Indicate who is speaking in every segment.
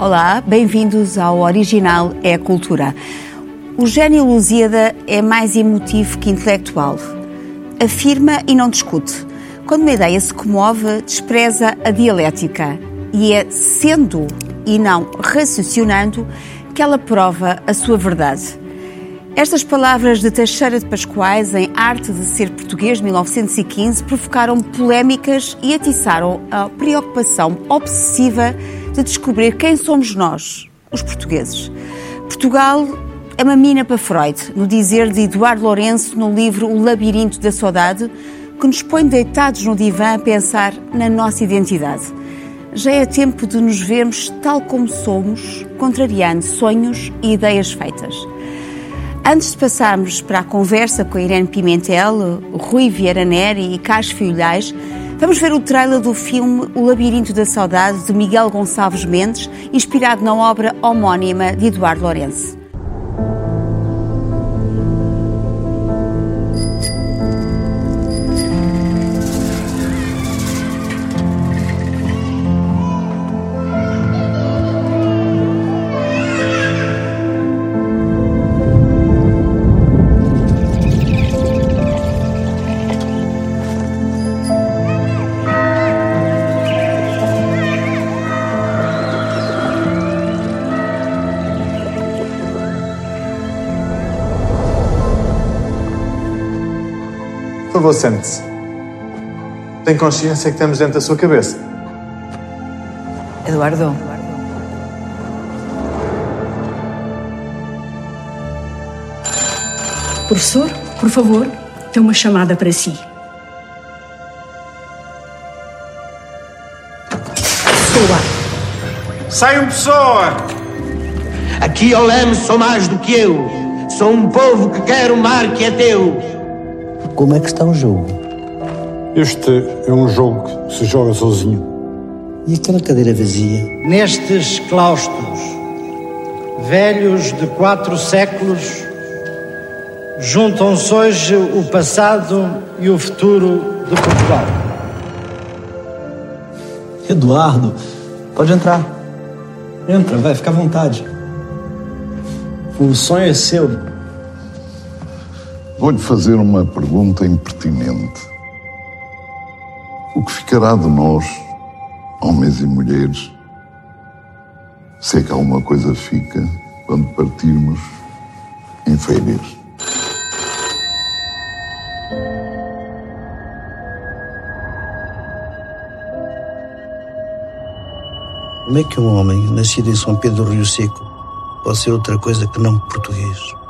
Speaker 1: Olá, bem-vindos ao Original é a Cultura. O gênio Lusíada é mais emotivo que intelectual. Afirma e não discute. Quando uma ideia se comove, despreza a dialética. E é sendo e não raciocinando que ela prova a sua verdade. Estas palavras de Teixeira de Pascoais em Arte de Ser Português de 1915 provocaram polémicas e atiçaram a preocupação obsessiva de descobrir quem somos nós, os portugueses. Portugal é uma mina para Freud, no dizer de Eduardo Lourenço no livro O Labirinto da Saudade, que nos põe deitados no divã a pensar na nossa identidade. Já é tempo de nos vermos tal como somos, contrariando sonhos e ideias feitas. Antes de passarmos para a conversa com a Irene Pimentel, Rui Vieira Neri e Carlos Filhais, vamos ver o trailer do filme O Labirinto da Saudade, de Miguel Gonçalves Mendes, inspirado na obra homónima de Eduardo Lourenço.
Speaker 2: Sente-se. Tem consciência que estamos dentro da sua cabeça?
Speaker 3: Eduardo.
Speaker 4: Professor, por favor, tem uma chamada para si. Pessoa.
Speaker 5: Saiam, pessoa!
Speaker 6: Aqui ao leme sou mais do que eu. Sou um povo que quer o mar que é teu.
Speaker 7: Como é que está o jogo?
Speaker 8: Este é um jogo que se joga sozinho.
Speaker 7: E aquela cadeira vazia?
Speaker 5: Nestes claustros, velhos de quatro séculos, juntam-se hoje o passado e o futuro de Portugal.
Speaker 7: Eduardo, pode entrar. Entra, vai, fica à vontade. O sonho é seu.
Speaker 9: Vou-lhe fazer uma pergunta impertinente. O que ficará de nós, homens e mulheres, se é que alguma coisa fica quando partirmos em férias?
Speaker 7: Como é que um homem nascido em São Pedro do Rio Seco pode ser outra coisa que não português?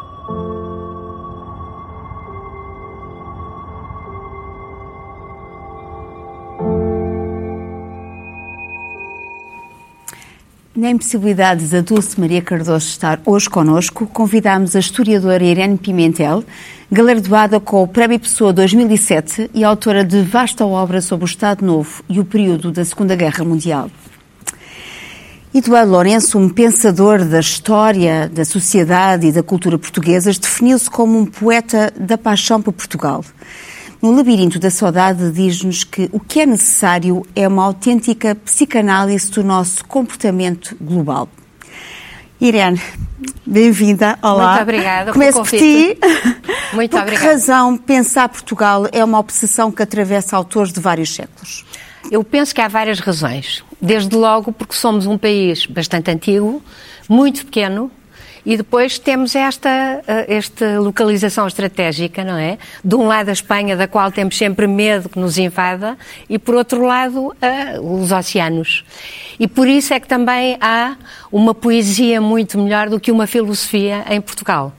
Speaker 1: Na impossibilidade da Dulce Maria Cardoso estar hoje connosco, convidámos a historiadora Irene Pimentel, galardoada com o Prémio Pessoa 2007 e autora de vasta obra sobre o Estado Novo e o período da Segunda Guerra Mundial. Eduardo Lourenço, um pensador da história, da sociedade e da cultura portuguesas, definiu-se como um poeta da paixão por Portugal. No Labirinto da Saudade diz-nos que o que é necessário é uma autêntica psicanálise do nosso comportamento global. Irene, bem-vinda. Olá.
Speaker 10: Muito obrigada
Speaker 1: Começo por ti.
Speaker 10: Muito
Speaker 1: por
Speaker 10: obrigada.
Speaker 1: que razão pensar Portugal é uma obsessão que atravessa autores de vários séculos?
Speaker 10: Eu penso que há várias razões. Desde logo porque somos um país bastante antigo, muito pequeno, e depois temos esta, eh, esta localização estratégica, não é? De um lado a Espanha, da qual temos sempre medo que nos invada, e por outro lado os oceanos. E por isso é que também há uma poesia muito melhor do que uma filosofia em Portugal.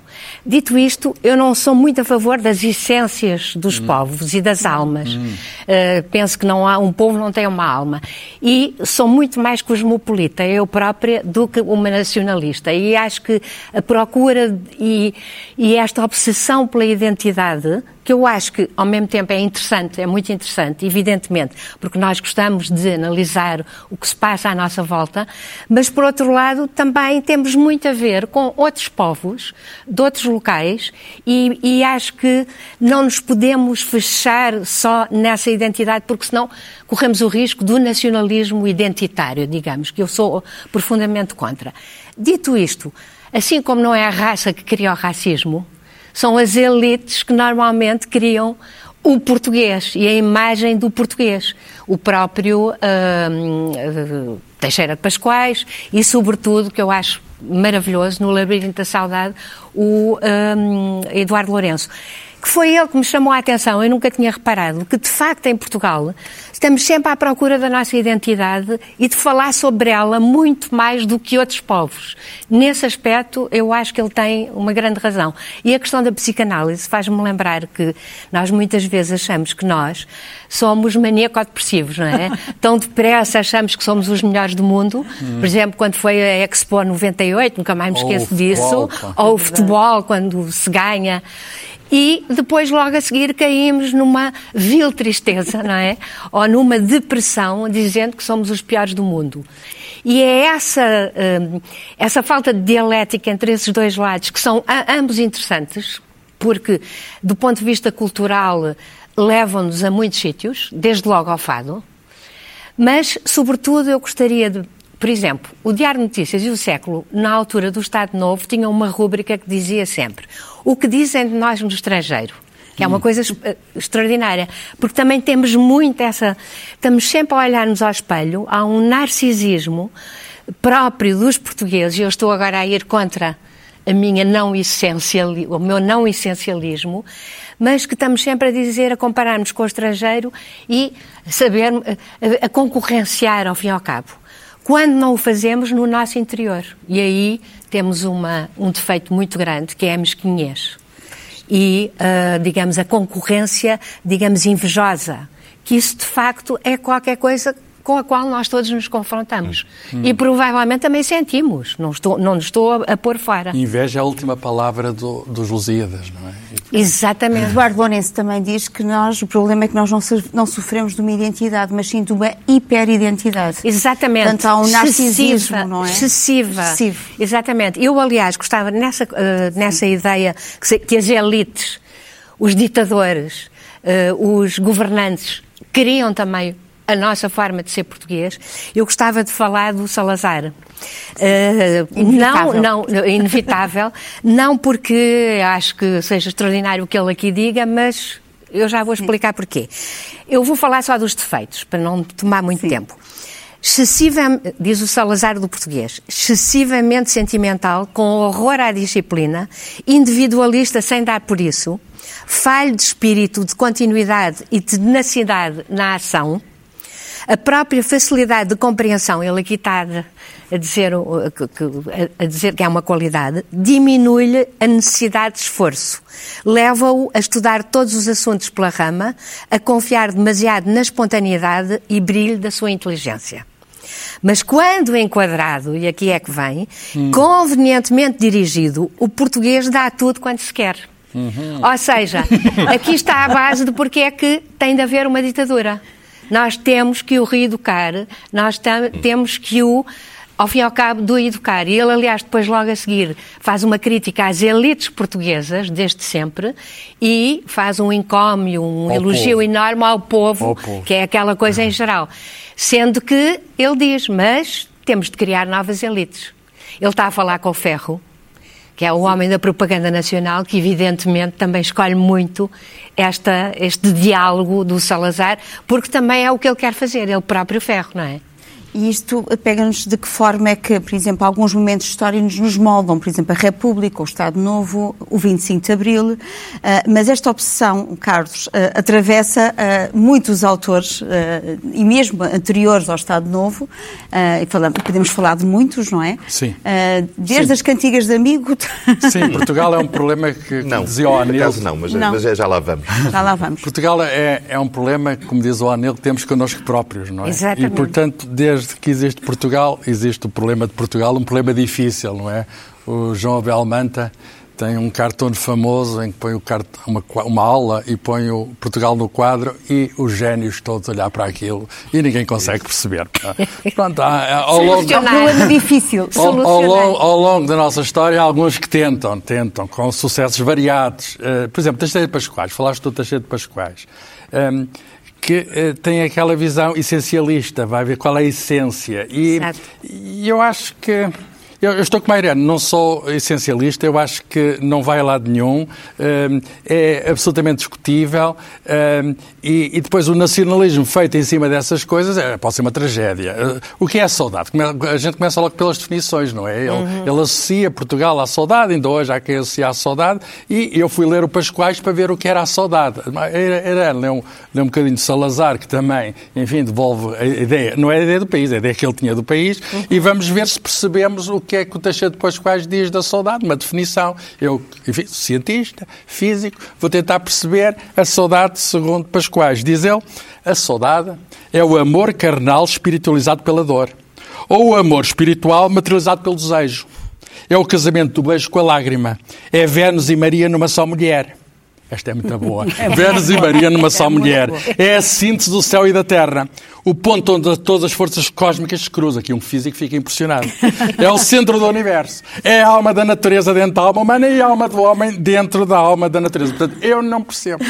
Speaker 10: Dito isto, eu não sou muito a favor das essências dos povos e das almas. Uh, penso que não há um povo não tem uma alma. E sou muito mais cosmopolita eu própria do que uma nacionalista. E acho que a procura e, e esta obsessão pela identidade que eu acho que, ao mesmo tempo, é interessante, é muito interessante, evidentemente, porque nós gostamos de analisar o que se passa à nossa volta, mas, por outro lado, também temos muito a ver com outros povos, de outros locais, e, e acho que não nos podemos fechar só nessa identidade, porque senão corremos o risco do nacionalismo identitário, digamos, que eu sou profundamente contra. Dito isto, assim como não é a raça que cria o racismo, são as elites que normalmente criam o português e a imagem do português. O próprio uh, Teixeira de Pascoais e, sobretudo, que eu acho maravilhoso, no Labirinto da Saudade, o um, Eduardo Lourenço que foi ele que me chamou a atenção, eu nunca tinha reparado, que de facto em Portugal estamos sempre à procura da nossa identidade e de falar sobre ela muito mais do que outros povos. Nesse aspecto, eu acho que ele tem uma grande razão. E a questão da psicanálise faz-me lembrar que nós muitas vezes achamos que nós somos maníaco-depressivos, não é? Tão depressa achamos que somos os melhores do mundo. Por exemplo, quando foi a Expo 98, nunca mais me esqueço disso. Ou o futebol, quando se ganha e depois, logo a seguir, caímos numa vil tristeza, não é? Ou numa depressão, dizendo que somos os piores do mundo. E é essa, hum, essa falta de dialética entre esses dois lados, que são ambos interessantes, porque, do ponto de vista cultural, levam-nos a muitos sítios, desde logo ao fado, mas, sobretudo, eu gostaria de por exemplo, o Diário de Notícias e o Século, na altura do Estado Novo, tinham uma rúbrica que dizia sempre o que dizem de nós no estrangeiro. Que é uma hum. coisa eh, extraordinária, porque também temos muito essa. Estamos sempre a olhar-nos ao espelho, há um narcisismo próprio dos portugueses, e eu estou agora a ir contra a minha não essencial, o meu não essencialismo, mas que estamos sempre a dizer, a compararmos com o estrangeiro e saber, a, a concorrenciar ao fim e ao cabo quando não o fazemos no nosso interior. E aí temos uma, um defeito muito grande, que é a mesquinhez. E, uh, digamos, a concorrência, digamos, invejosa. Que isso, de facto, é qualquer coisa com a qual nós todos nos confrontamos. Hum. E provavelmente também sentimos, não, estou, não nos estou a, a pôr fora.
Speaker 3: Inveja é a última palavra do, dos Lusíadas, não é?
Speaker 1: Exatamente. Eduardo Bonense também diz que nós, o problema é que nós não, não sofremos de uma identidade, mas sim de uma hiperidentidade.
Speaker 10: Exatamente.
Speaker 1: Portanto, há um narcisismo, excessiva, não é?
Speaker 10: Excessiva. Excessivo. Exatamente. Eu, aliás, gostava nessa, uh, nessa ideia que, se, que as elites, os ditadores, uh, os governantes, queriam também a nossa forma de ser português, eu gostava de falar do Salazar. Uh, não, não, inevitável, não porque acho que seja extraordinário o que ele aqui diga, mas eu já vou explicar porquê. Eu vou falar só dos defeitos, para não tomar muito Sim. tempo. Excessiva, diz o Salazar do português, excessivamente sentimental, com horror à disciplina, individualista sem dar por isso, falho de espírito, de continuidade e de tenacidade na ação, a própria facilidade de compreensão, ele aqui está a dizer, a dizer que é uma qualidade, diminui-lhe a necessidade de esforço. Leva-o a estudar todos os assuntos pela rama, a confiar demasiado na espontaneidade e brilho da sua inteligência. Mas quando enquadrado, e aqui é que vem, hum. convenientemente dirigido, o português dá tudo quando se quer. Uhum. Ou seja, aqui está a base de porque é que tem de haver uma ditadura. Nós temos que o reeducar, nós temos que o ao fim e ao cabo, do educar. E ele, aliás, depois, logo a seguir, faz uma crítica às elites portuguesas, desde sempre, e faz um encómio, um ao elogio povo. enorme ao povo, ao povo, que é aquela coisa em geral. Sendo que ele diz, mas temos de criar novas elites. Ele está a falar com o Ferro, que é o homem da propaganda nacional, que evidentemente também escolhe muito esta, este diálogo do Salazar, porque também é o que ele quer fazer, ele próprio ferro, não é?
Speaker 1: E isto pega-nos de que forma é que, por exemplo, alguns momentos históricos nos moldam, por exemplo, a República, o Estado Novo, o 25 de Abril, uh, mas esta obsessão, Carlos, uh, atravessa uh, muitos autores, e mesmo anteriores ao Estado Novo, e falamos, podemos falar de muitos, não é?
Speaker 3: Sim.
Speaker 1: desde Sim. as cantigas de amigo...
Speaker 3: Sim, Portugal é um problema que,
Speaker 11: não,
Speaker 3: dizia o Anel...
Speaker 11: não, mas, não. mas já lá vamos.
Speaker 1: Já lá vamos.
Speaker 3: Portugal é, é um problema, como diz o Anel, que temos connosco próprios, não é?
Speaker 10: Exatamente.
Speaker 3: E, portanto, desde desde que existe Portugal, existe o problema de Portugal, um problema difícil, não é? O João Abel Manta tem um cartoon famoso em que põe o cart... uma, uma aula e põe o Portugal no quadro e os génios todos olhar para aquilo e ninguém consegue perceber. Pronto, há, ao longo,
Speaker 1: É um problema difícil.
Speaker 3: ao, ao longo, ao longo da nossa história, há alguns que tentam, tentam, com sucessos variados. Uh, por exemplo, Teixeira de Pascoais, falaste do Teixeira de Pascoais, um, que uh, tem aquela visão essencialista, vai ver qual é a essência. E, e eu acho que. Eu, eu, estou com a Mariana, não sou essencialista, eu acho que não vai a lado nenhum, um, é absolutamente discutível um, e, e, depois o nacionalismo feito em cima dessas coisas é, pode ser uma tragédia. O que é a saudade? A gente começa logo pelas definições, não é? Ele, uhum. ele associa Portugal à saudade, ainda hoje há quem associa à saudade, e eu fui ler o Pascoais para ver o que era a saudade. Era, era ler, um, ler um bocadinho de Salazar, que também, enfim, devolve a ideia, não é a ideia do país, é a ideia que ele tinha do país, uhum. e vamos ver se percebemos o que é que o Teixeira de Pascoais diz da saudade, uma definição. Eu, enfim, cientista, físico, vou tentar perceber a saudade segundo Pascoais. Diz ele, a saudade é o amor carnal espiritualizado pela dor, ou o amor espiritual materializado pelo desejo. É o casamento do beijo com a lágrima. É Vênus e Maria numa só mulher. Esta é muito boa. É Vênus e Maria numa só é mulher. É a síntese do céu e da terra. O ponto onde todas as forças cósmicas se cruzam. Aqui um físico fica impressionado. É o centro do universo. É a alma da natureza dentro da alma humana e a alma do homem dentro da alma da natureza. Portanto, eu não percebo.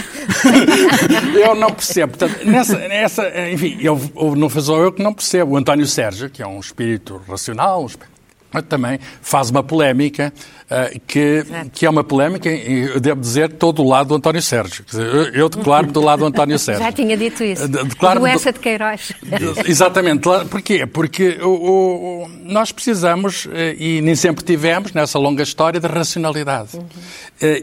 Speaker 3: eu não percebo. Portanto, nessa, nessa, enfim, eu, não sou eu que não percebo. O António Sérgio, que é um espírito racional, um espírito também faz uma polémica que, que é uma polémica, e eu devo dizer, todo o lado do António Sérgio. Eu, eu declaro do lado do António Sérgio.
Speaker 10: Já tinha dito isso.
Speaker 3: De,
Speaker 10: declaro doença de Queiroz.
Speaker 3: Exatamente. Porquê? Porque o, o, nós precisamos, e nem sempre tivemos, nessa longa história, de racionalidade. Uhum.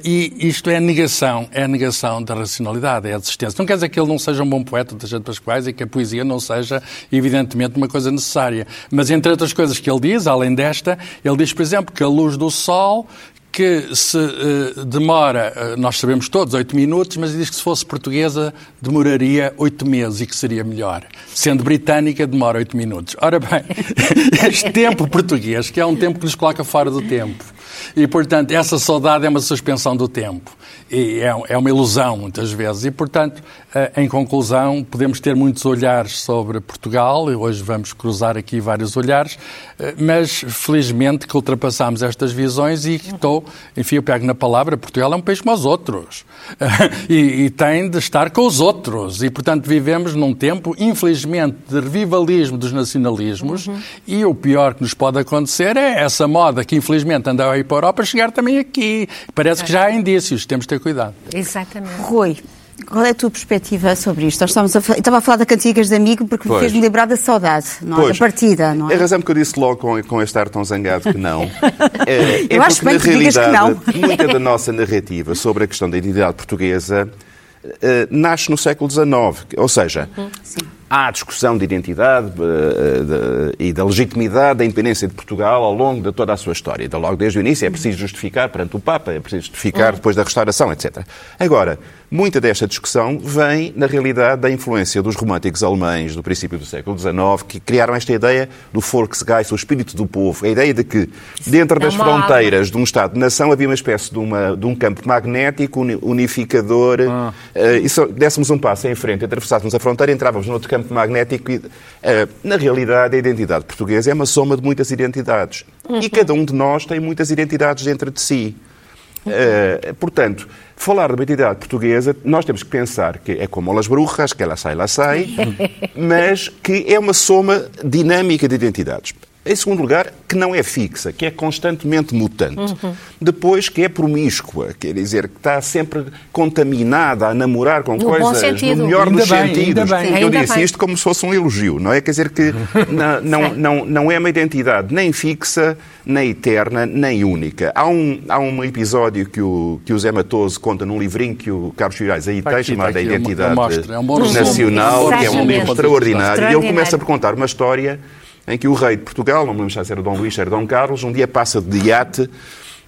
Speaker 3: E isto é a negação, é a negação da racionalidade, é a desistência. Não quer dizer que ele não seja um bom poeta, de de Pascoais, e que a poesia não seja, evidentemente, uma coisa necessária. Mas, entre outras coisas que ele diz, além desta, ele diz, por exemplo, que a luz do sol que se uh, demora, uh, nós sabemos todos, oito minutos, mas diz que se fosse portuguesa demoraria oito meses e que seria melhor. Sendo britânica, demora oito minutos. Ora bem, este tempo português, que é um tempo que nos coloca fora do tempo, e, portanto, essa saudade é uma suspensão do tempo. E é, é uma ilusão, muitas vezes. E, portanto, em conclusão, podemos ter muitos olhares sobre Portugal, e hoje vamos cruzar aqui vários olhares, eh, mas felizmente que ultrapassamos estas visões e estou, enfim, eu pego na palavra, Portugal é um país como os outros. E, e tem de estar com os outros. E, portanto, vivemos num tempo, infelizmente, de revivalismo dos nacionalismos uhum. e o pior que nos pode acontecer é essa moda que, infelizmente, anda aí para a Europa chegar também aqui. Parece que já há indícios, temos de ter cuidado.
Speaker 10: Exatamente.
Speaker 1: Rui, qual é a tua perspectiva sobre isto? Nós estávamos a, falar, estava a falar de cantigas de amigo porque me fez-me lembrar da saudade, não é? Da partida, não é?
Speaker 11: É a razão que eu disse logo com, com este ar tão zangado que não. É,
Speaker 1: eu
Speaker 11: é
Speaker 1: acho
Speaker 11: porque,
Speaker 1: bem
Speaker 11: na
Speaker 1: que
Speaker 11: realidade,
Speaker 1: que não.
Speaker 11: muita da nossa narrativa sobre a questão da identidade portuguesa uh, nasce no século XIX. Ou seja,
Speaker 1: Uhum.
Speaker 11: Há a discussão de identidade uh, de, e da legitimidade da independência de Portugal ao longo de toda a sua história. Então, logo desde o início é preciso justificar perante o Papa, é preciso justificar depois da restauração, etc. Agora, muita desta discussão vem, na realidade, da influência dos românticos alemães do princípio do século XIX, que criaram esta ideia do Volksgeist, o espírito do povo, a ideia de que, dentro das
Speaker 10: uma
Speaker 11: fronteiras de um Estado-nação, havia uma espécie de, uma, de um campo magnético uni- unificador. Eh, e se dessemos um passo em frente, atravessássemos a fronteira, entrávamos noutro campo magnético e, eh, na realidade, a identidade portuguesa é uma soma de muitas identidades. E cada um de nós tem muitas identidades dentro de si. Eh, portanto, falar de uma identidade portuguesa, nós temos que pensar que é como as brujas, que ela sai, lá sai, mas que é uma soma dinâmica de identidades. Em segundo lugar, que não é fixa, que é constantemente mutante. Depois, que é promíscua, quer dizer, que está sempre contaminada a namorar com
Speaker 10: No
Speaker 11: coisas no melhor
Speaker 3: Ainda
Speaker 11: dos
Speaker 3: bem,
Speaker 11: sentidos.
Speaker 3: ainda bem.
Speaker 11: Eu
Speaker 10: Ainda
Speaker 11: disse
Speaker 10: bem.
Speaker 11: isto como se fosse um elogio, não é? Quer dizer que não, não, não, não é uma identidade nem fixa, nem eterna, nem única. Há um, há um episódio que o, que o Zé Matoso conta num livrinho que o Carlos Filhais aí
Speaker 3: Está
Speaker 11: tem, chamado A
Speaker 3: eu
Speaker 11: Identidade.
Speaker 3: É um resumo.
Speaker 11: Nacional, que é um livro extraordinário. E ele começa por contar uma história em que o rei de Portugal, não me lembro se era Dom Luís, era Dom Carlos, um dia passa de iate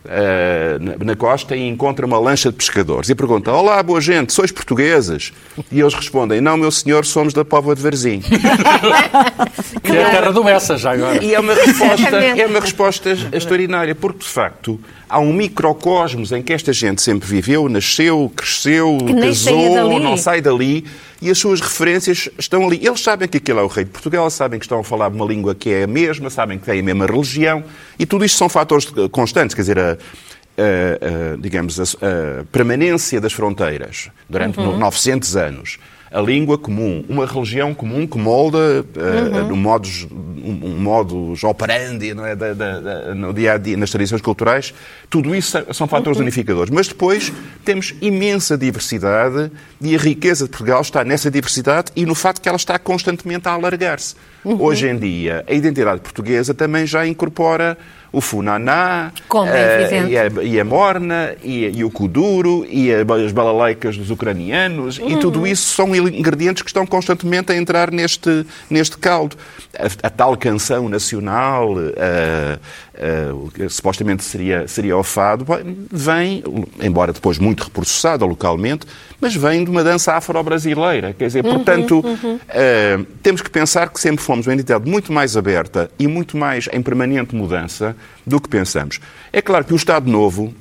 Speaker 11: Uh, na, na, costa e encontra uma lancha de pescadores e pergunta: Olá, boa gente, sois portugueses? E eles respondem: Não, meu senhor, somos da Póvoa de Varzim.
Speaker 3: que é a terra do Messa, já agora.
Speaker 11: E é uma resposta, é uma resposta extraordinária, porque de facto há um microcosmos em que esta gente sempre viveu, nasceu, cresceu, casou, não sai dali e as suas referências estão ali. Eles sabem que aquele é o rei de Portugal, sabem que estão a falar uma língua que é a mesma, sabem que tem a mesma religião e tudo isto são fatores constantes, quer dizer, a, a, a, digamos, a, permanência das fronteiras durante uhum. 900 anos a língua comum, uma religião comum que molda uh, uhum. um modus, um, um modus operandi não é? Da, da, da, no dia a dia, nas tradições culturais, tudo isso são fatores uhum. unificadores. Mas depois temos imensa diversidade e a riqueza de Portugal está nessa diversidade e no facto que ela está constantemente a alargar-se. Uhum. Hoje em dia, a identidade portuguesa também já incorpora o funaná,
Speaker 10: é
Speaker 11: uh, e, a, e, a, morna, e, e, o kuduro, e a, as balalaicas dos ucranianos, uhum. e tudo isso são ingredientes que estão constantemente a entrar neste, neste caldo. A, a tal canção nacional, uh, uh, supostamente seria, seria o fado, vem, embora depois muito reprocessada localmente, mas vem de uma dança afro-brasileira. Quer dizer, uhum, portanto, uhum. Uh, temos que pensar que sempre fomos uma entidade muito mais aberta e muito mais em permanente mudança do que pensamos. É claro que o Estado Novo,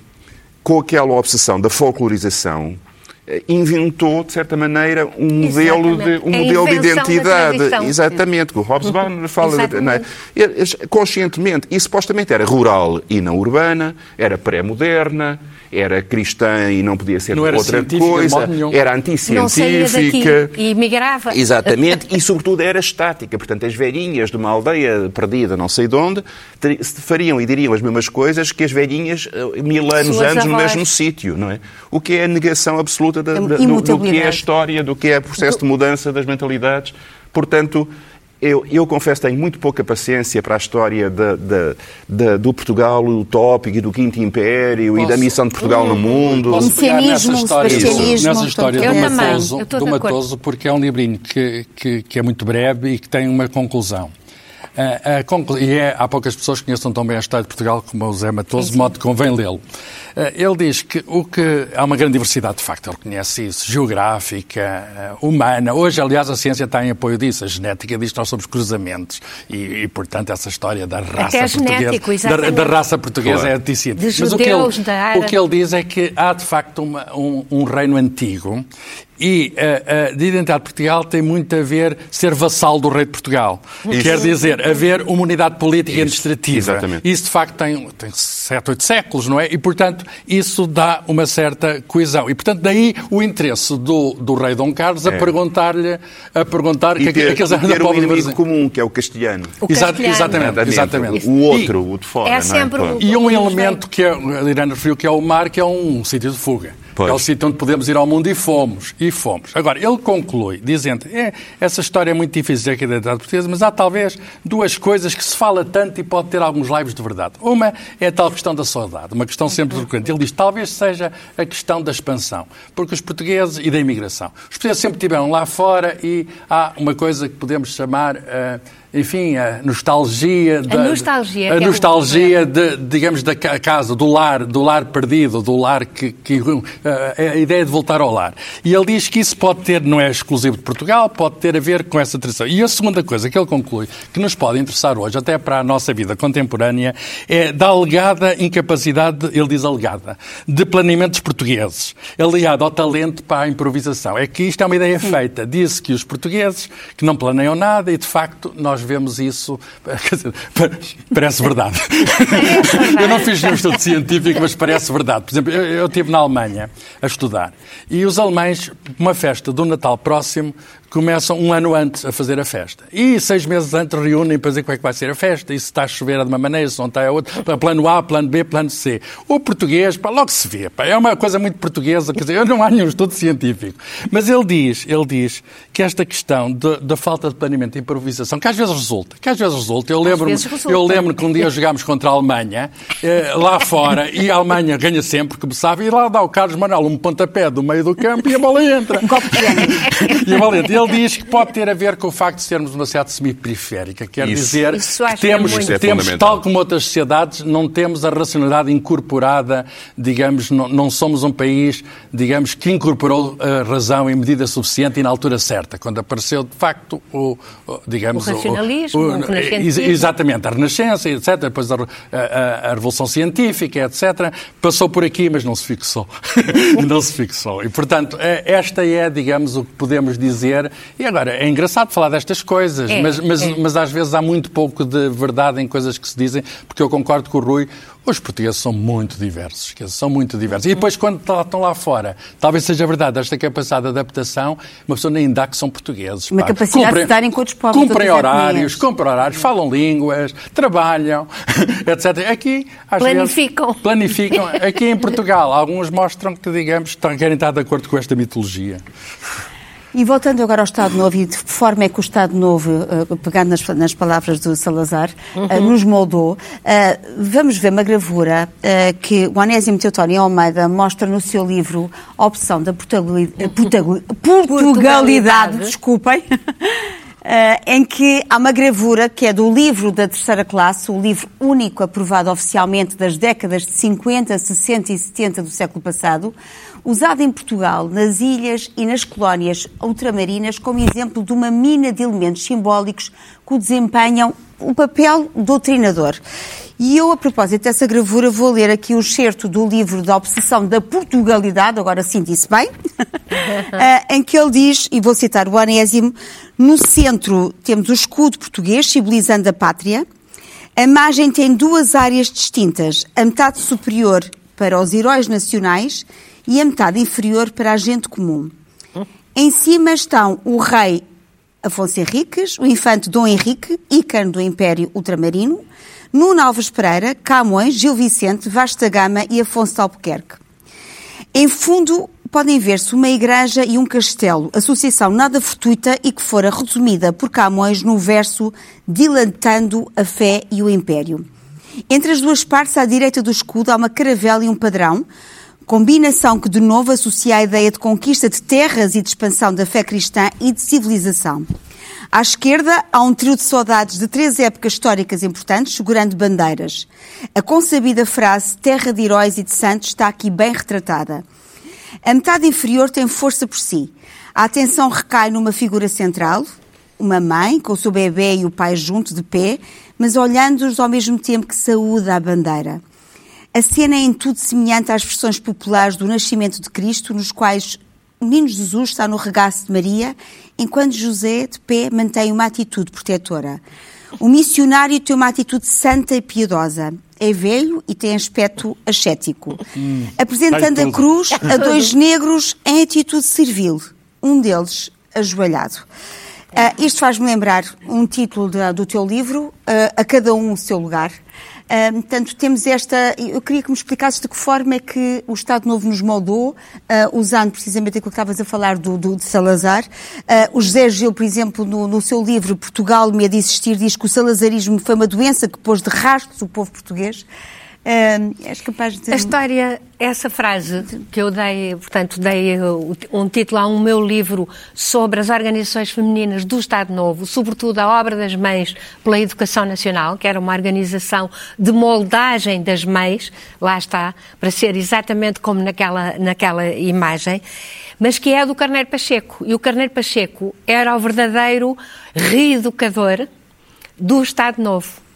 Speaker 11: com aquela obsessão da folclorização, inventou, de certa maneira, um modelo de, um modelo de identidade. Exatamente, que o Hobsbawm fala. De, é? Conscientemente. E supostamente era rural e não urbana, era pré-moderna, era cristã e não podia ser não outra coisa, era anticientífica.
Speaker 10: E migrava.
Speaker 11: Exatamente, e sobretudo era estática. Portanto, as velhinhas de uma aldeia perdida, não sei de onde, fariam e diriam as mesmas coisas que as velhinhas eh, mil anos Suas antes avós. no mesmo sítio, não é? O que é a negação absoluta da, da, do, do que é a história, do que é o processo de mudança das mentalidades. Portanto, eu, eu, confesso tenho muito pouca paciência para a história de, de, de, do Portugal utópico e do Quinto Império posso, e da missão de Portugal hum, no mundo.
Speaker 3: Posso pegar nessa história, isso, nessa história do Matoso, do Matoso, porque é um livrinho que, que, que é muito breve e que tem uma conclusão. Uh, uh, e é, há poucas pessoas que conheçam tão bem a história de Portugal como o José Matoso, de modo que convém lê-lo. Uh, ele diz que, o que há uma grande diversidade, de facto, ele conhece isso, geográfica, humana. Hoje, aliás, a ciência está em apoio disso. A genética diz que nós somos cruzamentos. E, e portanto, essa história da raça portuguesa, da, da, raça portuguesa claro. é anticiente. Mas o que, ele, o que ele diz é que há, de facto, uma, um, um reino antigo e uh, uh, de identidade de Portugal tem muito a ver ser vassal do rei de Portugal. Isso. Quer dizer, haver uma unidade política isso. administrativa. Exatamente. Isso, de facto, tem, tem sete, oito séculos, não é? E, portanto, isso dá uma certa coesão. E, portanto, daí o interesse do, do rei Dom Carlos é. a perguntar-lhe, a perguntar...
Speaker 11: E que, ter, que, que ter um inimigo comum, que é o castelhano.
Speaker 10: O castelhano.
Speaker 3: Exatamente, exatamente.
Speaker 11: O outro, e, o de fora, é
Speaker 10: sempre
Speaker 11: é?
Speaker 10: E
Speaker 3: um elemento que a Irana referiu, que é o mar, que é um sítio de fuga. Pois. É o sítio onde podemos ir ao mundo e fomos. E fomos. Agora, ele conclui dizendo: é, essa história é muito difícil de identidade portuguesa, mas há talvez duas coisas que se fala tanto e pode ter alguns lives de verdade. Uma é a tal questão da saudade, uma questão sempre frequente. Ele diz: talvez seja a questão da expansão, porque os portugueses e da imigração. Os portugueses sempre estiveram lá fora e há uma coisa que podemos chamar. Uh, enfim, a nostalgia,
Speaker 10: da, a nostalgia,
Speaker 3: a nostalgia é de, digamos, da casa, do lar, do lar perdido, do lar que, que a, a, ideia de voltar ao lar. E ele diz que isso pode ter, não é exclusivo de Portugal, pode ter a ver com essa tradição. E a segunda coisa que ele conclui, que nos pode interessar hoje, até para a nossa vida contemporânea, é da alegada incapacidade, ele diz alegada, de planeamentos portugueses, aliado ao talento para a improvisação. É que isto é uma ideia feita. Diz que os portugueses que não planeiam nada e, de facto, nós nós vemos isso. Parece verdade. eu não fiz nenhum estudo científico, mas parece verdade. Por exemplo, eu, eu estive na Alemanha a estudar e os alemães, uma festa do Natal próximo, começam um ano antes a fazer a festa. E seis meses antes reúnem para dizer como é que vai ser a festa, e se está a chover de uma maneira, se não está a outra, plano A, plano B, plano C. O português, pá, logo se vê, pá, é uma coisa muito portuguesa, quer dizer, não há nenhum estudo científico. Mas ele diz, ele diz que esta questão da falta de planeamento e improvisação, que às vezes vezes resulta. Que às vezes resulta. Eu lembro,
Speaker 10: vezes resulta.
Speaker 3: eu lembro que um dia jogámos contra a Alemanha, eh, lá fora, e a Alemanha ganha sempre, como sabe, e lá dá o Carlos Manuel um pontapé do meio do campo e a bola entra. e a bola entra. Ele diz que pode ter a ver com o facto de sermos uma cidade semiperiférica. Quer
Speaker 11: Isso.
Speaker 3: dizer
Speaker 10: Isso
Speaker 3: que
Speaker 10: que é
Speaker 3: temos.
Speaker 11: Isso é
Speaker 3: temos
Speaker 11: fundamental.
Speaker 3: tal como outras sociedades, não temos a racionalidade incorporada, digamos, não, não somos um país, digamos, que incorporou a razão em medida suficiente e na altura certa, quando apareceu, de facto, o, o, digamos...
Speaker 10: O racionalismo, o
Speaker 3: ex- Exatamente, a Renascença, etc., depois a, a- a Revolução Científica, etc., passou por aqui, mas não se fixou. não se fixou. E, portanto, é- esta é, digamos, o que podemos dizer. E agora, é engraçado falar destas coisas,
Speaker 10: É,
Speaker 3: mas, mas,
Speaker 10: é.
Speaker 3: mas às vezes há muito pouco de verdade em coisas que se dizem, porque eu concordo com o Rui, os portugueses são muito diversos, são muito diversos. E depois, quando tá- estão lá fora, talvez seja verdade, esta capacidade de adaptação, uma pessoa nem dá que são portugueses.
Speaker 1: Uma
Speaker 3: pá.
Speaker 1: capacidade
Speaker 3: Cumprem-
Speaker 1: de darem com outros povos
Speaker 3: Cumprem
Speaker 1: outras
Speaker 3: horários, cumprem horários, falam línguas, trabalham, etc. Aqui, às
Speaker 10: Planificam.
Speaker 3: Vezes, planificam. Aqui em Portugal, alguns mostram que, digamos, estão- querem estar de acordo com esta mitologia.
Speaker 1: E voltando agora ao Estado Novo, e de que forma é que o Estado Novo, eh, pegando nas, nas palavras do Salazar, eh, nos moldou, eh, vamos ver uma gravura que o Onésimo Teotónio Almeida mostra no seu livro A Opção da Portugali- Portugali- Portugalidade,
Speaker 10: Portugalidade.
Speaker 1: desculpem, eh, em que há uma gravura que é do livro da terceira classe, o livro único aprovado oficialmente das décadas de 50, 60 e 70 do século passado, usado em Portugal, nas ilhas e nas colónias ultramarinas como exemplo de uma mina de elementos simbólicos que desempenham o papel doutrinador. E eu, a propósito dessa gravura, vou ler aqui o excerto do livro da Obsessão da Portugalidade, agora sim disse bem, eh, em que ele diz, e vou citar o Onésimo, no centro temos o escudo português, simbolizando a pátria. A imagem tem duas áreas distintas, a metade superior para os heróis nacionais e a metade inferior para a gente comum. Em cima estão o rei Afonso Henriques, o infante Dom Henrique, ícone do Império Ultramarino, Nuno Alves Pereira, Camões, Gil Vicente, Vasta Gama e Afonso de Albuquerque. Em fundo, podem ver-se uma igreja e um castelo, associação nada fortuita e que fora resumida por Camões no verso Dilatando a fé e o império. Entre as duas partes, à direita do escudo, há uma caravela e um padrão, combinação que de novo associa a ideia de conquista de terras e de expansão da fé cristã e de civilização. À esquerda, há um trio de saudades de três épocas históricas importantes, segurando bandeiras. A consabida frase terra de heróis e de santos está aqui bem retratada. A metade inferior tem força por si. A atenção recai numa figura central, uma mãe com o seu bebê e o pai junto de pé, mas olhando-os ao mesmo tempo que saúda a bandeira. A cena é em tudo semelhante às versões populares do nascimento de Cristo, nos quais o menino Jesus está no regaço de Maria, enquanto José, de pé, mantém uma atitude protetora. O missionário tem uma atitude santa e piedosa. É velho e tem aspecto ascético. Apresentando
Speaker 3: tem
Speaker 1: a cruz a dois negros em atitude servil, um deles ajoelhado. Ah, isto faz-me lembrar um título da- do teu livro, ah, A Cada Um o Seu Lugar. Portanto, temos esta. Eu queria que me explicasses de que forma é que o Estado Novo nos moldou, ah, usando precisamente aquilo que estavas a falar do, do- de Salazar. Ah, o José Gil, por exemplo, no, no seu livro Portugal, Medo de Existir, diz que o salazarismo foi uma doença que pôs de rastros o povo português. Ah, és capaz de.
Speaker 10: A história, essa frase que eu dei, portanto, dei uh, um título a um meu livro sobre as organizações femininas do Estado Novo, sobretudo a obra das mães pela Educação Nacional, que era uma organização de moldagem das mães, lá está, para ser exatamente como naquela, naquela imagem, mas que é do Carneiro Pacheco. E o Carneiro Pacheco era o verdadeiro reeducador do Estado Novo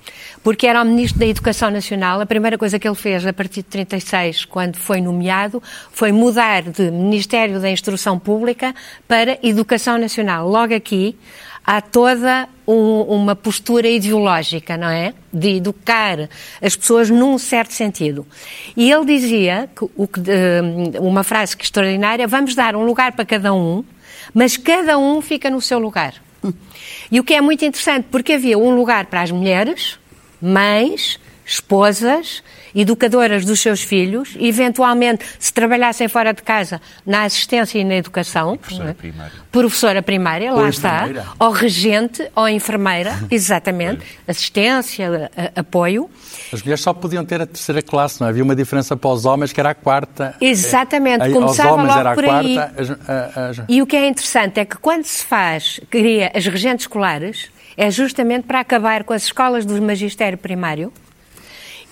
Speaker 10: porque era o Ministro da Educação Nacional. A primeira coisa que ele fez a partir de 36, quando foi nomeado, foi mudar de Ministério da Instrução Pública para Educação Nacional. Logo aqui há toda um- uma postura ideológica, não é? De educar as pessoas num certo sentido. E ele dizia, que, eh, uma frase que extraordinária, vamos dar um lugar para cada um, mas cada um fica no seu lugar. E o que é muito interessante, porque havia um lugar para as mulheres, mães, esposas educadoras dos seus filhos, eventualmente, se trabalhassem fora de casa, na assistência e na educação.
Speaker 11: Professora
Speaker 10: é?
Speaker 11: primária.
Speaker 10: Professora primária,
Speaker 3: Ou
Speaker 10: lá está.
Speaker 3: enfermeira.
Speaker 10: Ou regente, ou enfermeira, exatamente. Assistência, a- apoio.
Speaker 3: As mulheres só podiam ter a terceira classe, não é? havia uma diferença para os homens que era a quarta.
Speaker 10: Exatamente,
Speaker 3: Aos
Speaker 10: começava
Speaker 3: homens
Speaker 10: logo por aí.
Speaker 3: quarta. as- as-
Speaker 10: E o que é interessante é que quando se faz, cria as regentes escolares, é justamente para acabar com as escolas do magistério primário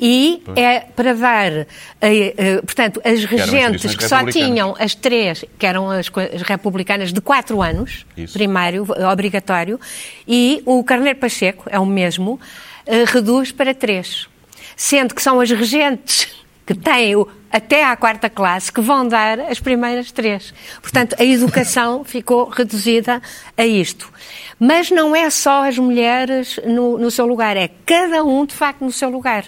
Speaker 10: e é para dar, eh, eh, portanto, as regentes que só tinham as três, que eram as, republicanas, de quatro anos,
Speaker 11: Isso.
Speaker 10: primário, obrigatório, e o Carneiro Pacheco, é o mesmo, eh, reduz para três. Sendo que são as regentes que têm o- até à quarta classe que vão dar as primeiras três. Portanto, a educação ficou reduzida a isto. Mas não é só as mulheres no, no seu lugar, é cada um, de facto, no seu lugar.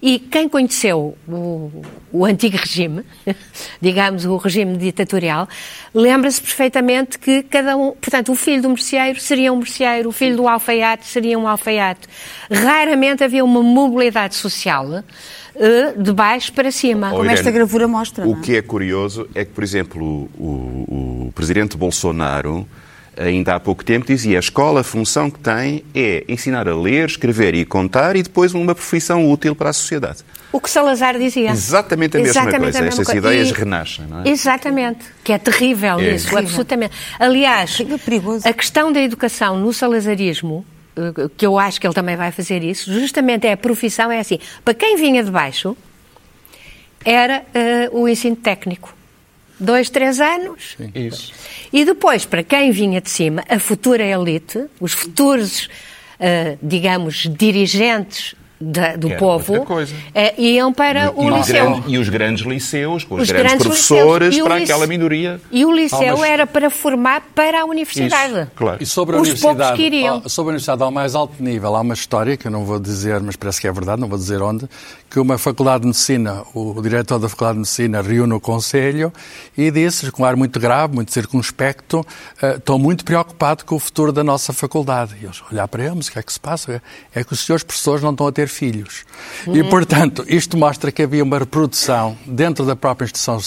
Speaker 10: E quem conheceu o, o antigo regime, digamos, o regime ditatorial, lembra-se perfeitamente que cada um, portanto, o filho do merceeiro seria um merceeiro, o filho do alfaiate seria um alfaiate. Raramente havia uma mobilidade social de baixo para cima.
Speaker 11: Oh,
Speaker 1: Como
Speaker 11: Irene,
Speaker 1: esta gravura mostra.
Speaker 11: O
Speaker 1: não é?
Speaker 11: que é curioso é que, por exemplo, o, o- o presidente Bolsonaro, ainda há pouco tempo, dizia a escola, a função que tem é ensinar a ler, escrever e contar e depois uma profissão útil para a sociedade.
Speaker 10: O que Salazar dizia.
Speaker 11: Exatamente a mesma
Speaker 10: Exatamente
Speaker 11: coisa.
Speaker 10: a mesma
Speaker 11: Estas
Speaker 10: coisa.
Speaker 11: ideias
Speaker 10: E-
Speaker 11: renascem, não é?
Speaker 10: Exatamente. Que é terrível
Speaker 11: É.
Speaker 10: isso,
Speaker 1: Terrível.
Speaker 10: absolutamente. Aliás,
Speaker 1: É perigoso.
Speaker 10: a questão da educação no salazarismo, eh, que eu acho que ele também vai fazer isso, justamente é a profissão, é assim, para quem vinha de baixo, era eh, o ensino técnico. Dois, três anos.
Speaker 11: Isso.
Speaker 10: E depois, para quem vinha de cima, a futura elite, os futuros, eh, digamos, dirigentes da- do
Speaker 11: Que
Speaker 10: povo, eh, iam para
Speaker 11: E,
Speaker 10: o
Speaker 11: os
Speaker 10: liceu.
Speaker 11: grandes, e os grandes liceus, com os,
Speaker 10: Os
Speaker 11: grandes,
Speaker 10: grandes
Speaker 11: professores.
Speaker 10: E
Speaker 11: para
Speaker 10: lice-
Speaker 11: aquela minoria.
Speaker 10: E o liceu
Speaker 3: mas-
Speaker 10: era para formar para a universidade.
Speaker 11: Isso, claro.
Speaker 3: E sobre a
Speaker 10: Os
Speaker 3: universidade,
Speaker 10: que iriam.
Speaker 3: sobre a universidade ao mais alto nível, há uma história que eu não vou dizer, mas parece que é verdade, não vou dizer onde, que uma faculdade de medicina, o, o diretor da faculdade de medicina reúne o conselho e disse, com um ar muito grave, muito circunspecto, ah, estou muito preocupado com o futuro da nossa faculdade. E eles olhar para ele, mas o que é que se passa? É que os senhores professores não estão a ter filhos. E, portanto, isto mostra que havia uma reprodução dentro da própria instituição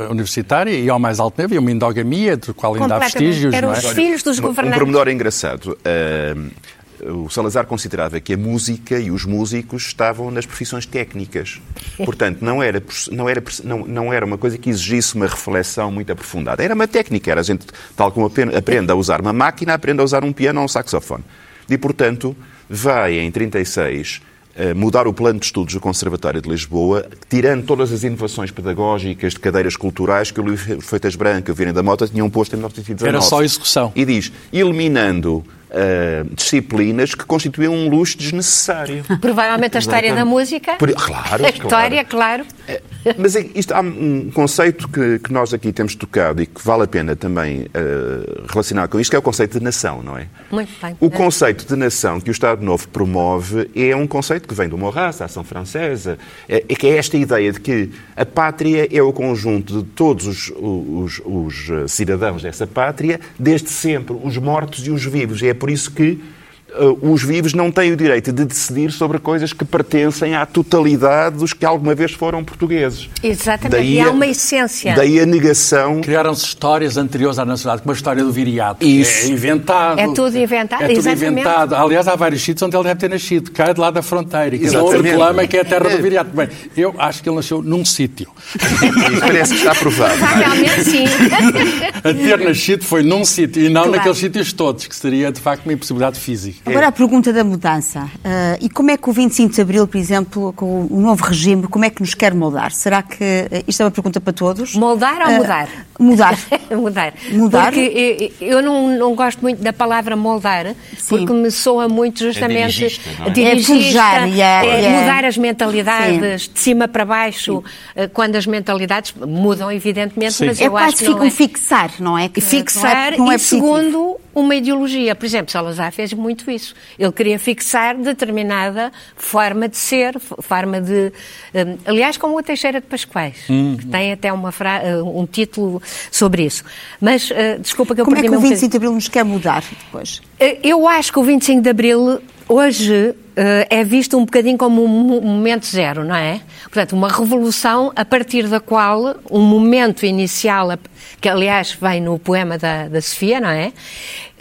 Speaker 3: ah, universitária e ao mais alto nível, havia uma endogamia, do qual ainda há vestígios,
Speaker 10: Eram
Speaker 3: não é?
Speaker 10: os filhos dos
Speaker 11: Um- Um
Speaker 10: governantes.
Speaker 11: pormenor engraçado. Ahm, o Salazar considerava que a música e os músicos estavam nas profissões técnicas. Portanto, não era, não era, não, não era uma coisa que exigisse uma reflexão muito aprofundada. Era uma técnica. Era a gente, tal como aprende a usar uma máquina, aprende a usar um piano ou um saxofone. E, portanto, vai em 36 eh, mudar o plano de estudos do Conservatório de Lisboa, tirando todas as inovações pedagógicas de cadeiras culturais que o Luís Feitas Branca e o Virem da Mota tinham posto em 1919.
Speaker 3: Era só execução.
Speaker 11: E diz, eliminando ah, disciplinas que constituíam um luxo desnecessário.
Speaker 10: Provavelmente a história da música.
Speaker 11: Por- claro,
Speaker 10: A história, claro.
Speaker 11: Mas é- isto, há um conceito que, que nós aqui temos tocado e que vale a pena também ah, relacionar com isto, que é o conceito de nação, não é?
Speaker 10: Muito bem.
Speaker 11: O conceito de nação que o Estado Novo promove é um conceito que vem do Maurras, da ação francesa, é, é que é esta ideia de que a pátria é o conjunto de todos os, os- os, cidadãos dessa pátria, desde sempre, os mortos e os vivos. E é por isso que os vivos não têm o direito de decidir sobre coisas que pertencem à totalidade dos que alguma vez foram portugueses.
Speaker 10: Exatamente. e há
Speaker 11: a-
Speaker 10: uma essência.
Speaker 11: Daí a negação
Speaker 3: Criaram-se histórias anteriores à nacionalidade, como a história do viriato.
Speaker 11: Isso.
Speaker 3: É inventado.
Speaker 10: É tudo inventado,
Speaker 3: É tudo
Speaker 10: exatamente.
Speaker 3: inventado. Aliás, há vários sítios onde ele deve ter nascido. Cai de lá da fronteira. E cada um reclama que é a terra do viriato. Bem, eu acho que ele nasceu num sítio.
Speaker 11: Parece que está provado.
Speaker 10: Realmente sim.
Speaker 3: A ter nascido foi num sítio e não
Speaker 10: Claro.
Speaker 3: naqueles sítios todos, que seria de facto uma impossibilidade física.
Speaker 1: Agora a pergunta da mudança. Ah, e como é que o 25 de Abril, por exemplo, com o novo regime, como é que nos quer moldar? Será que. eh, isto é uma pergunta para todos.
Speaker 10: Moldar ou
Speaker 1: Ah,
Speaker 10: mudar?
Speaker 1: Mudar.
Speaker 10: mudar.
Speaker 1: Mudar?
Speaker 10: Porque eu, eu não, não gosto muito da palavra moldar,
Speaker 1: Sim.
Speaker 10: porque me soa muito justamente
Speaker 11: dirigista, não é?
Speaker 10: dirigista,
Speaker 1: É forjar e é-
Speaker 10: é
Speaker 1: é-
Speaker 10: mudar as mentalidades de cima para baixo, eh, quando as mentalidades mudam, evidentemente,
Speaker 3: Sim.
Speaker 10: mas
Speaker 1: É
Speaker 10: eu
Speaker 1: quase
Speaker 10: acho que
Speaker 1: fica
Speaker 10: não
Speaker 1: um
Speaker 10: é.
Speaker 1: fixar, não é? Que-
Speaker 10: fixar
Speaker 1: não é, não é
Speaker 10: e
Speaker 1: positivo.
Speaker 10: segundo uma ideologia. Por exemplo, Salazar fez muito isso. Ele queria fixar determinada forma de ser, forma de... hum, aliás, como o Teixeira de Pascoais,
Speaker 1: Hum.
Speaker 10: que tem até uma fra- eh, um título sobre isso. Mas, eh, desculpa que eu
Speaker 1: Como é que o
Speaker 10: um
Speaker 1: 25 de Abril nos quer mudar depois?
Speaker 10: eh, Eu acho que o 25 de Abril hoje eh, é visto um bocadinho como um mo- momento zero, não é? Portanto, uma revolução a partir da qual um momento inicial, que aliás vem no poema da, da Sofia, não é?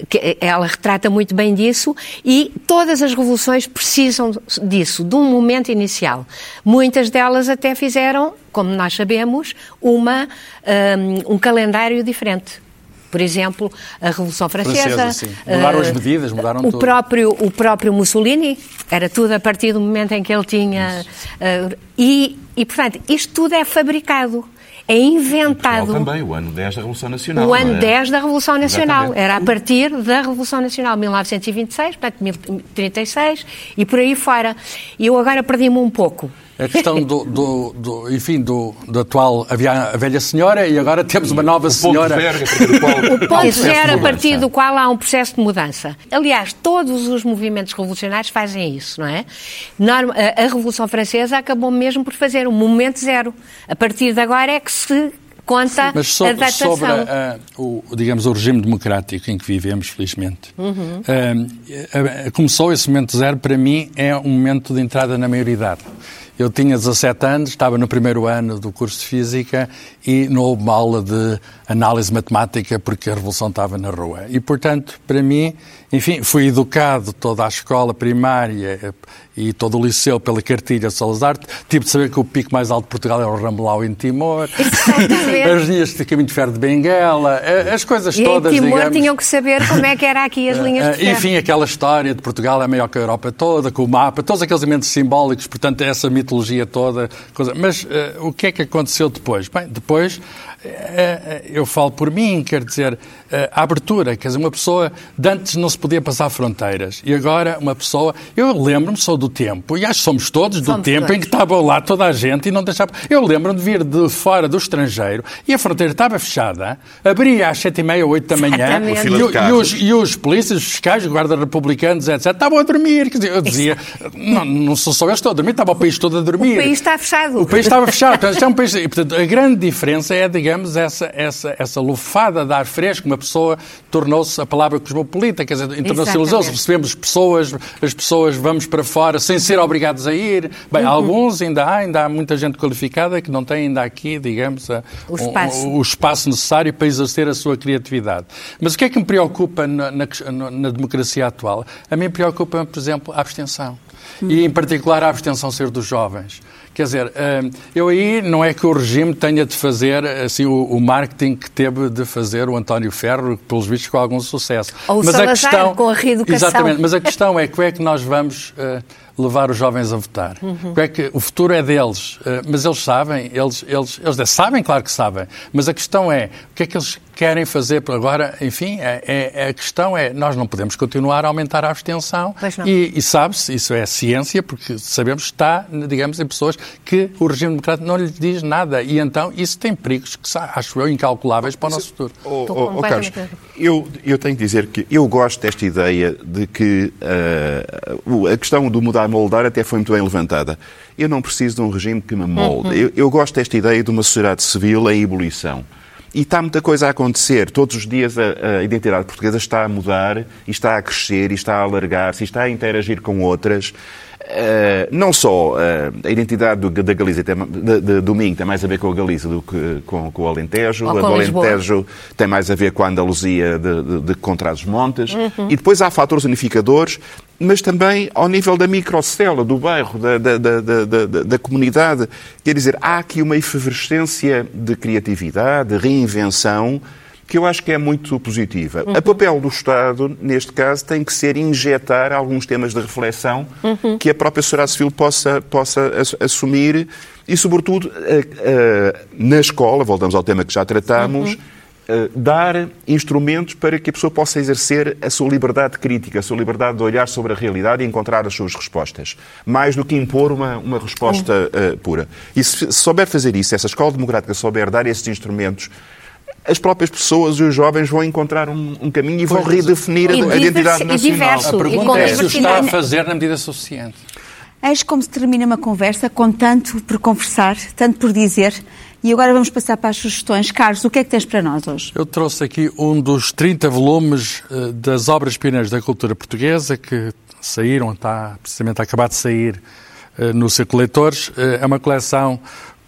Speaker 10: Que ela retrata muito bem disso e todas as revoluções precisam disso, de um momento inicial. Muitas delas até fizeram, como nós sabemos, uma, hum, um calendário diferente. Por exemplo, a Revolução Francesa.
Speaker 3: Francesa, sim. Mudaram as
Speaker 10: eh,
Speaker 3: medidas, mudaram
Speaker 10: o
Speaker 3: tudo.
Speaker 10: Próprio, o próprio Mussolini, era tudo a partir do momento em que ele tinha. eh, e, e, portanto, isto tudo é fabricado, é inventado.
Speaker 12: também, o ano 10 da Revolução Nacional.
Speaker 10: O ano
Speaker 12: é?
Speaker 10: 10 da Revolução Nacional.
Speaker 12: Exatamente.
Speaker 10: Era a partir da Revolução Nacional, 1926, portanto, 1036 e por aí fora. E eu agora perdi-me um pouco.
Speaker 3: A questão do, do, do- enfim, do, do atual, havia a velha senhora e agora temos uma nova senhora.
Speaker 10: O ponto zero a partir do qual há um processo de mudança. Aliás, todos os movimentos revolucionários fazem isso, não é? A, a Revolução Francesa acabou mesmo por fazer um momento zero. A partir de agora é que se conta
Speaker 3: Mas
Speaker 10: a
Speaker 3: sobre,
Speaker 10: datação.
Speaker 3: sobre a- a- o, digamos, o regime democrático em que vivemos, felizmente.
Speaker 10: Uhum.
Speaker 3: Ah, ah, começou esse momento zero, para mim, é um momento de entrada na maioridade. Eu tinha 17 anos, estava no primeiro ano do curso de Física e não houve uma aula de análise matemática porque a revolução estava na rua. E, portanto, para mim, enfim, fui educado toda a escola primária e todo o liceu pela cartilha de Salazar. Tive de saber que o pico mais alto de Portugal era o Rambelau em Timor. As linhas de caminho de ferro de Benguela, eh, as coisas
Speaker 10: E em
Speaker 3: todas,
Speaker 10: Timor
Speaker 3: digamos.
Speaker 10: tinham que saber como é que era aqui as linhas de
Speaker 3: Ah,
Speaker 10: ferro.
Speaker 3: Enfim, aquela história de Portugal é maior que a Europa toda, com o mapa, todos aqueles elementos simbólicos, portanto, essa mitologia toda. Coisa. Mas ah, o que é que aconteceu depois? Bem, depois eu falo por mim, quer dizer, ah, a abertura, quer dizer, uma pessoa, de antes não se podia passar fronteiras, e agora uma pessoa, eu lembro-me, sou do tempo, e acho que somos todos do
Speaker 10: Somos
Speaker 3: tempo em
Speaker 10: todos.
Speaker 3: que estava lá toda a gente e não deixava. Eu lembro-me de vir de fora do estrangeiro e a fronteira estava fechada, abria às sete e meia, oito da manhã, e, e os, e os polícias, os fiscais, os guardas republicanos, etc., estavam a dormir. Quer dizer, eu dizia, não, não sou só eu estou a dormir, estava o país todo a dormir.
Speaker 10: O país está fechado.
Speaker 3: O país estava fechado. Portanto, é um país- e, portanto, a grande diferença é, digamos, essa, essa, essa lufada de ar fresco. Uma pessoa tornou-se a palavra cosmopolita, quer dizer, internacionalizou-se. Recebemos pessoas, as pessoas vamos para fora sem ser obrigados a ir. Bem,
Speaker 10: Uhum.
Speaker 3: alguns ainda há, ainda há muita gente qualificada que não tem ainda aqui, digamos, a-
Speaker 10: O espaço.
Speaker 3: o espaço necessário para exercer a sua criatividade. Mas o que é que me preocupa na, na- na democracia atual? A mim preocupa, por exemplo, a abstenção. E, em particular, a abstenção ser dos jovens. Quer dizer, hum, eu aí não é que o regime tenha de fazer assim, o, marketing que teve de fazer o António Ferro, pelos vistos com algum sucesso.
Speaker 10: Ou o
Speaker 3: mas
Speaker 10: Salazar, com a reeducação.
Speaker 3: Exatamente, mas a questão é como é que nós vamos eh, levar os jovens a votar.
Speaker 10: Uhum.
Speaker 3: É que o futuro é deles, eh, mas eles sabem, eles, eles, eles sabem, claro que sabem, mas a questão é o que é que eles querem fazer por agora, enfim, é, é- a questão é, nós não podemos continuar a aumentar a abstenção e, e sabe-se, isso é ciência, porque sabemos que está, digamos, em pessoas que o regime democrático não lhes diz nada e então isso tem perigos que, acho eu, incalculáveis para o nosso futuro.
Speaker 11: Oh, oh, oh, Carlos, eu, eu tenho que dizer que eu gosto desta ideia de que o- a questão do mudar moldar até foi muito bem levantada. Eu não preciso de um regime que me molde.
Speaker 10: Uhum.
Speaker 11: Eu, eu gosto desta ideia de uma sociedade civil em ebulição. E está muita coisa a acontecer. Todos os dias a, a identidade portuguesa está a mudar, e está a crescer, e está a alargar-se, e está a interagir com outras. Eh, não só eh, a identidade do- da Galiza, tem, de, de, do Minho tem mais a ver com a Galiza do que com, com o Alentejo.
Speaker 10: Ou
Speaker 11: a do. Alentejo tem mais a ver com a Andaluzia de, de, de contra os montes.
Speaker 10: Uhum.
Speaker 11: E depois há fatores unificadores, mas também ao nível da microcela, do bairro, da, da, da, da, da- da comunidade. Quer dizer, há aqui uma efervescência de criatividade, de reinvenção, que eu acho que é muito positiva.
Speaker 10: Uhum.
Speaker 11: O papel do Estado, neste caso, tem que ser injetar alguns temas de reflexão
Speaker 10: Uhum.
Speaker 11: que a própria sociedade civil possa, possa ass- assumir e, sobretudo, na escola, voltamos ao tema que já tratámos,
Speaker 10: Uhum.
Speaker 11: Eh, dar instrumentos para que a pessoa possa exercer a sua liberdade crítica, a sua liberdade de olhar sobre a realidade e encontrar as suas respostas. Mais do que impor uma, uma resposta eh, pura. E se, se souber fazer isso, se essa escola democrática souber dar esses instrumentos, as próprias pessoas e os jovens vão encontrar um, um caminho e vão
Speaker 3: Pois,
Speaker 11: redefinir a,
Speaker 10: E
Speaker 11: a identidade
Speaker 10: e
Speaker 11: nacional.
Speaker 10: diverso.
Speaker 3: A pergunta é se o está a fazer na medida suficiente.
Speaker 1: Eis como se termina uma conversa com tanto por conversar, tanto por dizer E agora vamos passar para as sugestões. Carlos, o que é que tens para nós hoje?
Speaker 3: Eu trouxe aqui um dos 30 volumes uh, das obras pioneiras da cultura portuguesa que saíram, está precisamente a acabar de sair uh, no Círculo Leitores. Uh, é uma coleção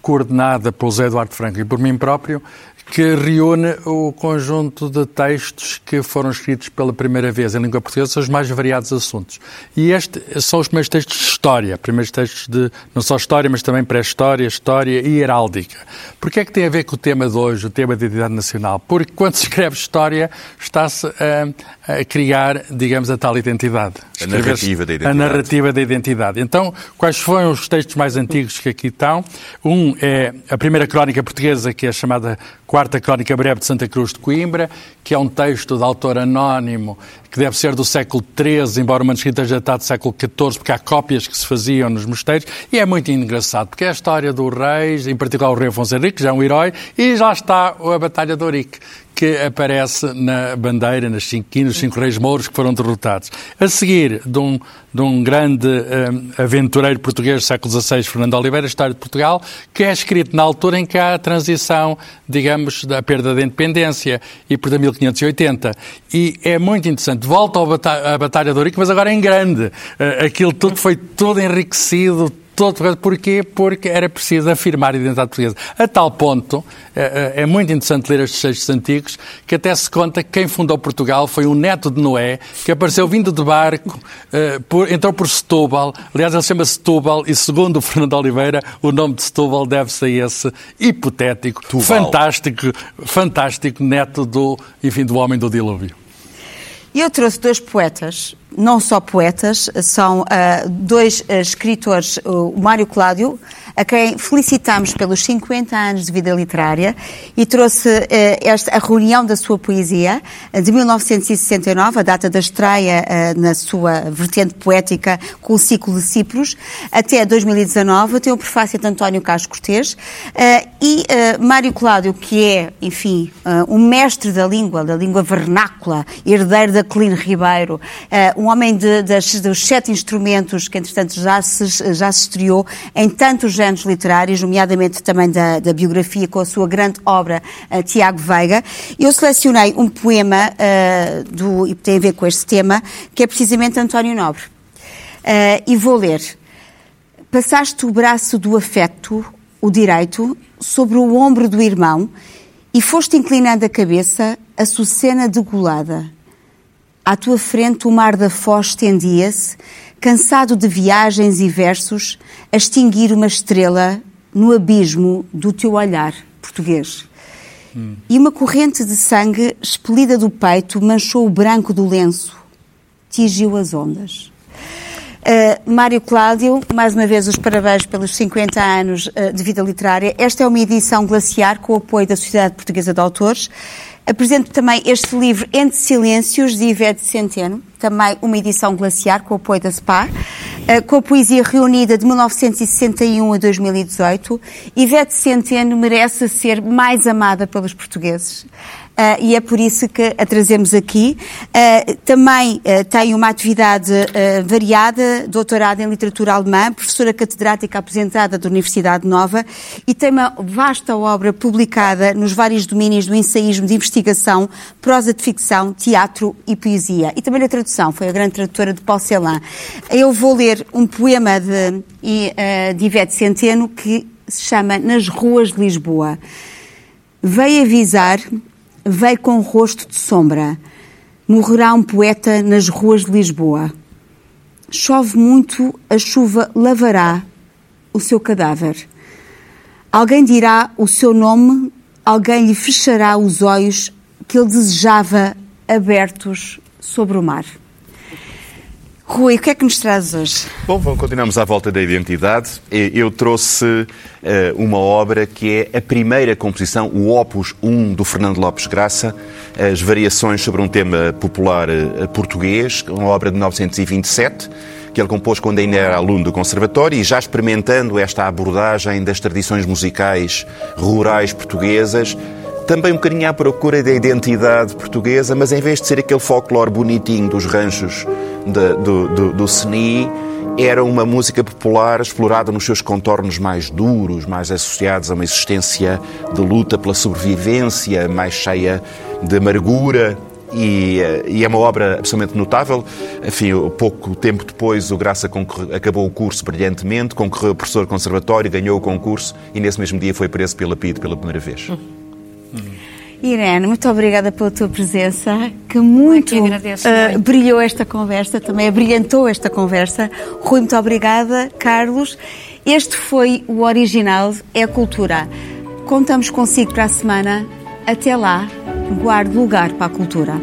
Speaker 3: coordenada pelo José Eduardo Franco e por mim próprio, que reúne o conjunto de textos que foram escritos pela primeira vez em língua portuguesa sobre os mais variados assuntos. E estes são os primeiros textos de história, primeiros textos de não só história, mas também pré-história, história e heráldica. Porquê é que tem a ver com o tema de hoje, o tema da identidade nacional? Porque quando se escreve história, está-se a, a, criar, digamos, a tal identidade.
Speaker 11: A narrativa da identidade.
Speaker 3: A narrativa da identidade. Então, quais foram os textos mais antigos que aqui estão? Um é a primeira crónica portuguesa, que é chamada Quarta Crónica Breve de Santa Cruz de Coimbra, que é um texto de autor anónimo, que deve ser do século XIII, embora o manuscrito esteja datado do século XIV, porque há cópias que se faziam nos mosteiros, e é muito engraçado, porque é a história dos reis, em particular o rei Afonso Henrique, já é um herói, e já está a Batalha de Ourique, que aparece na bandeira, nas cinco, nos cinco reis mouros que foram derrotados. A seguir, de um, de um grande um, aventureiro português do século XVI, Fernando Oliveira, História de Portugal, que é escrito na altura em que há a transição, digamos, da perda da independência, e por 1580. E é muito interessante. Volta à Batalha de Ourique, mas agora em grande. Aquilo tudo foi todo enriquecido, todo. Porquê? Porque era preciso afirmar a identidade portuguesa. A tal ponto, é, é, muito interessante ler estes textos antigos, que até se conta que quem fundou Portugal foi um neto de Noé, que apareceu vindo de barco, uh, por, entrou por Setúbal. Aliás, ele chama Setúbal e, segundo o Fernando Oliveira, o nome de Setúbal deve-se a esse hipotético, fantástico, fantástico neto do, enfim, do homem do dilúvio.
Speaker 1: E eu trouxe dois poetas, não só poetas, são uh, dois uh, escritores, o Mário Cláudio, a quem felicitamos pelos 50 anos de vida literária e trouxe uh, esta, a reunião da sua poesia de 1969, a data da estreia na sua vertente poética com o ciclo de Cipros, até 2019, tem o prefácio de António Carlos Cortês e Mário Cláudio, que é, enfim, um mestre da língua, da língua vernácula, herdeiro da Colino Ribeiro, um homem de, dos sete instrumentos que, entretanto, já se, já se estreou em tantos géneros literários, nomeadamente também da, da biografia com a sua grande obra uh, Tiago Veiga. Eu selecionei um poema uh, do, e tem a ver com este tema, que é precisamente António Nobre. e vou ler. Passaste o braço do afeto, o direito, sobre o ombro do irmão e foste inclinando a cabeça, a sucena degolada à tua frente o mar da Foz estendia-se, cansado de viagens e versos, a extinguir uma estrela no abismo do teu olhar português. Hum. E uma corrente de sangue expelida do peito manchou o branco do lenço, tingiu as ondas. Uh, Mário Cláudio, mais uma vez os parabéns pelos 50 anos uh, de vida literária. Esta é uma edição glaciar com o apoio da Sociedade Portuguesa de Autores. Apresento também este livro Entre Silêncios, de Ivete Centeno, também uma edição glaciar com o apoio da SPA, eh, com a poesia reunida de 1961 a 2018. Ivete Centeno merece ser mais amada pelos portugueses. Uh, e é por isso que a trazemos aqui. Uh, também uh, tem uma atividade variada, doutorado em literatura alemã, professora catedrática aposentada da Universidade Nova e tem uma vasta obra publicada nos vários domínios do ensaísmo de investigação, prosa de ficção, teatro e poesia. E também na tradução, foi a grande tradutora de Paul Celan. Eu vou ler um poema de, de Ivete Centeno que se chama Nas Ruas de Lisboa. Veio avisar veio com rosto de sombra. Morrerá um poeta nas ruas de Lisboa. Chove muito, a chuva lavará o seu cadáver. Alguém dirá o seu nome, alguém lhe fechará os olhos que ele desejava abertos sobre o mar. Rui, o que é que nos traz hoje?
Speaker 11: Bom, continuamos à volta da identidade. Eu trouxe uh, uma obra que é a primeira composição, o Opus 1 do Fernando Lopes Graça, as variações sobre um tema popular uh, português, uma obra de 1927 que ele compôs quando ainda era aluno do Conservatório e já experimentando esta abordagem das tradições musicais rurais portuguesas, também um bocadinho à procura da identidade portuguesa, mas em vez de ser aquele folclore bonitinho dos ranchos de, do, do, do era uma música popular explorada nos seus contornos mais duros, mais associados a uma existência de luta pela sobrevivência, mais cheia de amargura. E, eh, e é uma obra absolutamente notável. Enfim, pouco tempo depois, o Graça acabou o curso brilhantemente, concorreu a professor conservatório, ganhou o concurso e nesse mesmo dia foi preso pela PIDE pela primeira vez.
Speaker 1: Irene, muito obrigada pela tua presença, que muito,
Speaker 10: que agradeço
Speaker 1: uh, brilhou esta conversa, também abrilhantou esta conversa. Rui, muito obrigada. Carlos, este foi o original, é a cultura. Contamos consigo para a semana. Até lá, guarde lugar para a cultura.